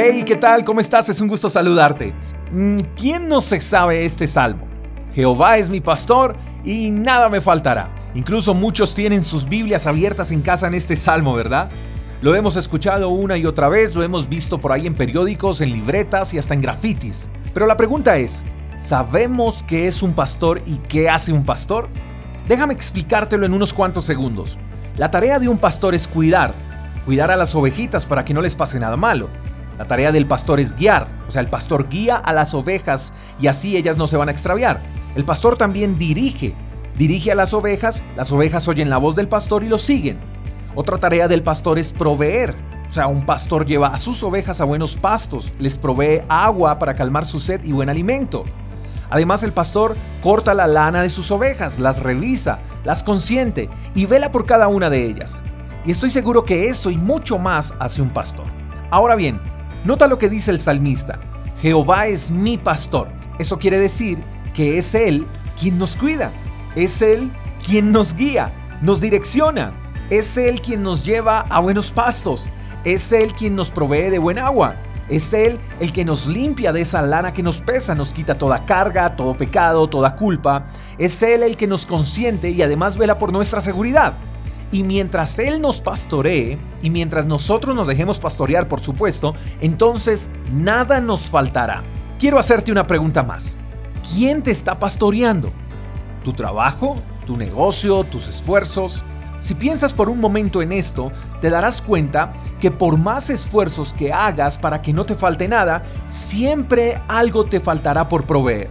Hey, ¿qué tal? ¿Cómo estás? Es un gusto saludarte. Mm, ¿Quién no se sabe este salmo? Jehová es mi pastor y nada me faltará. Incluso muchos tienen sus Biblias abiertas en casa en este salmo, ¿verdad? Lo hemos escuchado una y otra vez, lo hemos visto por ahí en periódicos, en libretas y hasta en grafitis. Pero la pregunta es, ¿sabemos qué es un pastor y qué hace un pastor? Déjame explicártelo en unos cuantos segundos. La tarea de un pastor es cuidar, cuidar a las ovejitas para que no les pase nada malo. La tarea del pastor es guiar, o sea, el pastor guía a las ovejas y así ellas no se van a extraviar. El pastor también dirige, dirige a las ovejas, las ovejas oyen la voz del pastor y lo siguen. Otra tarea del pastor es proveer, o sea, un pastor lleva a sus ovejas a buenos pastos, les provee agua para calmar su sed y buen alimento. Además, el pastor corta la lana de sus ovejas, las revisa, las consiente y vela por cada una de ellas. Y estoy seguro que eso y mucho más hace un pastor. Ahora bien, Nota lo que dice el salmista. Jehová es mi pastor. Eso quiere decir que es Él quien nos cuida. Es Él quien nos guía, nos direcciona. Es Él quien nos lleva a buenos pastos. Es Él quien nos provee de buen agua. Es Él el que nos limpia de esa lana que nos pesa, nos quita toda carga, todo pecado, toda culpa. Es Él el que nos consiente y además vela por nuestra seguridad. Y mientras Él nos pastoree, y mientras nosotros nos dejemos pastorear, por supuesto, entonces nada nos faltará. Quiero hacerte una pregunta más. ¿Quién te está pastoreando? ¿Tu trabajo? ¿Tu negocio? ¿Tus esfuerzos? Si piensas por un momento en esto, te darás cuenta que por más esfuerzos que hagas para que no te falte nada, siempre algo te faltará por proveer.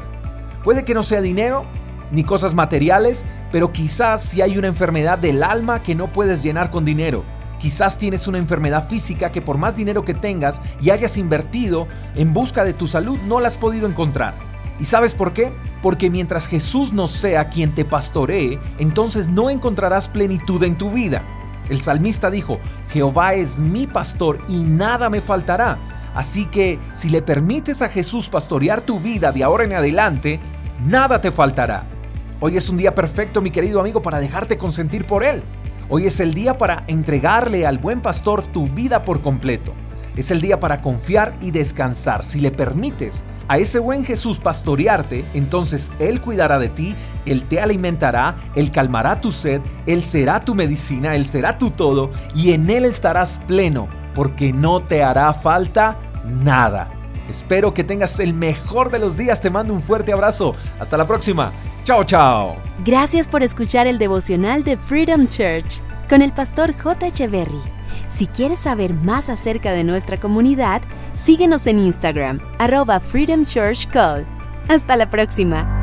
Puede que no sea dinero, ni cosas materiales, pero quizás si hay una enfermedad del alma que no puedes llenar con dinero. Quizás tienes una enfermedad física que por más dinero que tengas y hayas invertido en busca de tu salud no la has podido encontrar. ¿Y sabes por qué? Porque mientras Jesús no sea quien te pastoree, entonces no encontrarás plenitud en tu vida. El salmista dijo, Jehová es mi pastor y nada me faltará. Así que si le permites a Jesús pastorear tu vida de ahora en adelante, nada te faltará. Hoy es un día perfecto, mi querido amigo, para dejarte consentir por Él. Hoy es el día para entregarle al buen pastor tu vida por completo. Es el día para confiar y descansar. Si le permites a ese buen Jesús pastorearte, entonces Él cuidará de ti, Él te alimentará, Él calmará tu sed, Él será tu medicina, Él será tu todo y en Él estarás pleno, porque no te hará falta nada. Espero que tengas el mejor de los días. Te mando un fuerte abrazo. Hasta la próxima. Chao, chao. Gracias por escuchar el devocional de Freedom Church con el pastor J. Echeverry. Si quieres saber más acerca de nuestra comunidad, síguenos en Instagram, arroba Freedom Church Call. Hasta la próxima.